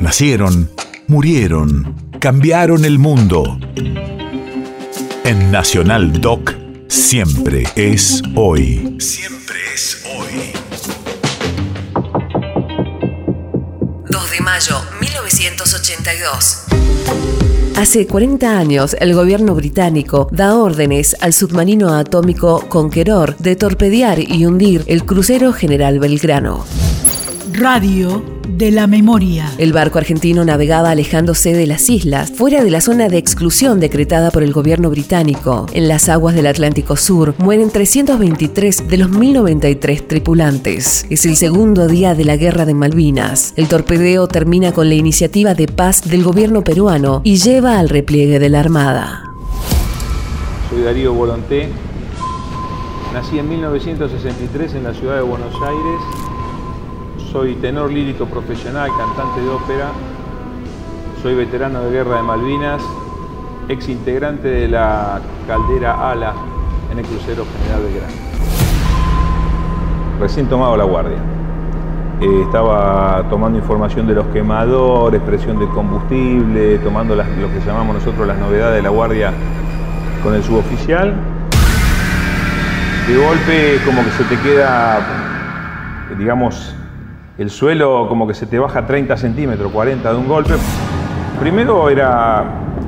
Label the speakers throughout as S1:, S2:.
S1: Nacieron, murieron, cambiaron el mundo. En Nacional Doc, siempre es hoy. Siempre es hoy.
S2: 2 de mayo 1982.
S3: Hace 40 años, el gobierno británico da órdenes al submarino atómico Conqueror de torpedear y hundir el crucero General Belgrano.
S4: Radio de la memoria.
S3: El barco argentino navegaba alejándose de las islas, fuera de la zona de exclusión decretada por el gobierno británico. En las aguas del Atlántico Sur mueren 323 de los 1093 tripulantes. Es el segundo día de la Guerra de Malvinas. El torpedeo termina con la iniciativa de paz del gobierno peruano y lleva al repliegue de la Armada.
S5: Soy Darío Volonté. Nací en 1963 en la ciudad de Buenos Aires soy tenor lírico profesional, cantante de ópera. Soy veterano de Guerra de Malvinas, ex integrante de la caldera ALA en el crucero General Belgrano. Recién tomado la guardia. Eh, estaba tomando información de los quemadores, presión de combustible, tomando lo que llamamos nosotros las novedades de la guardia con el suboficial. De golpe como que se te queda, digamos, el suelo como que se te baja 30 centímetros, 40 de un golpe. Primero era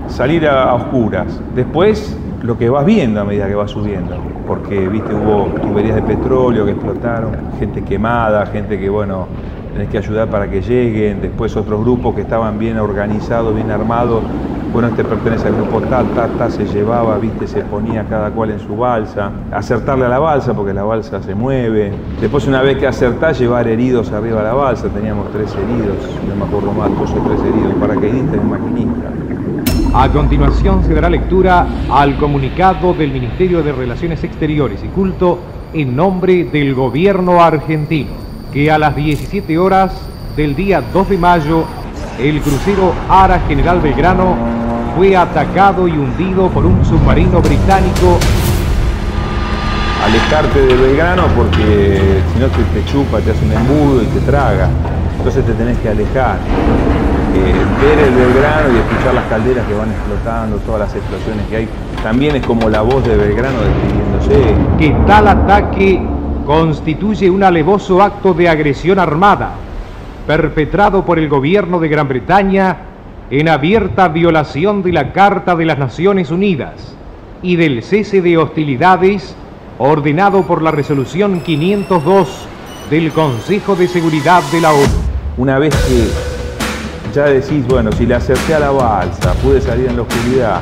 S5: salir a, oscuras, después lo que vas viendo a medida que vas subiendo, porque viste hubo tuberías de petróleo que explotaron, gente quemada, gente que bueno, tenés que ayudar para que lleguen, después otros grupos que estaban bien organizados, bien armados, bueno, este pertenece al grupo tal, tal, tal, se llevaba, viste, se ponía cada cual en su balsa, acertarle a la balsa porque la balsa se mueve. Después una vez que acertás, llevar heridos arriba a la balsa, teníamos tres heridos, no me acuerdo más, dos o tres heridos, paracaidista y un maquinista.
S6: A continuación se dará lectura al comunicado del Ministerio de Relaciones Exteriores y Culto en nombre del gobierno argentino, que a las 17 horas del día 2 de mayo el crucero Ara General Belgrano fue atacado y hundido por un submarino británico.
S5: Alejarte de Belgrano porque si no te, te, chupa, te hace un embudo y te traga. Entonces te tenés que alejar. Eh, ver el Belgrano y escuchar las calderas que van explotando, todas las explosiones que hay. También es como la voz de Belgrano despidiéndose.
S6: Que tal ataque constituye un alevoso acto de agresión armada perpetrado por el gobierno de Gran Bretaña en abierta violación de la Carta de las Naciones Unidas y del cese de hostilidades ordenado por la resolución 502 del Consejo de Seguridad de la ONU.
S5: Una vez que ya decís, bueno, si le acerté a la balsa, pude salir en la oscuridad,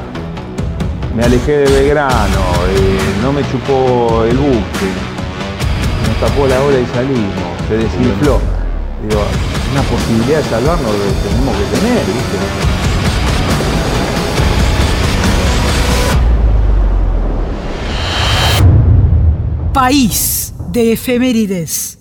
S5: me alejé de Belgrano, eh, no me chupó el buque, nos tapó la ola y salimos, se desinfló. Digo, una posibilidad de salvarnos lo tenemos que tener.
S4: País de efemérides.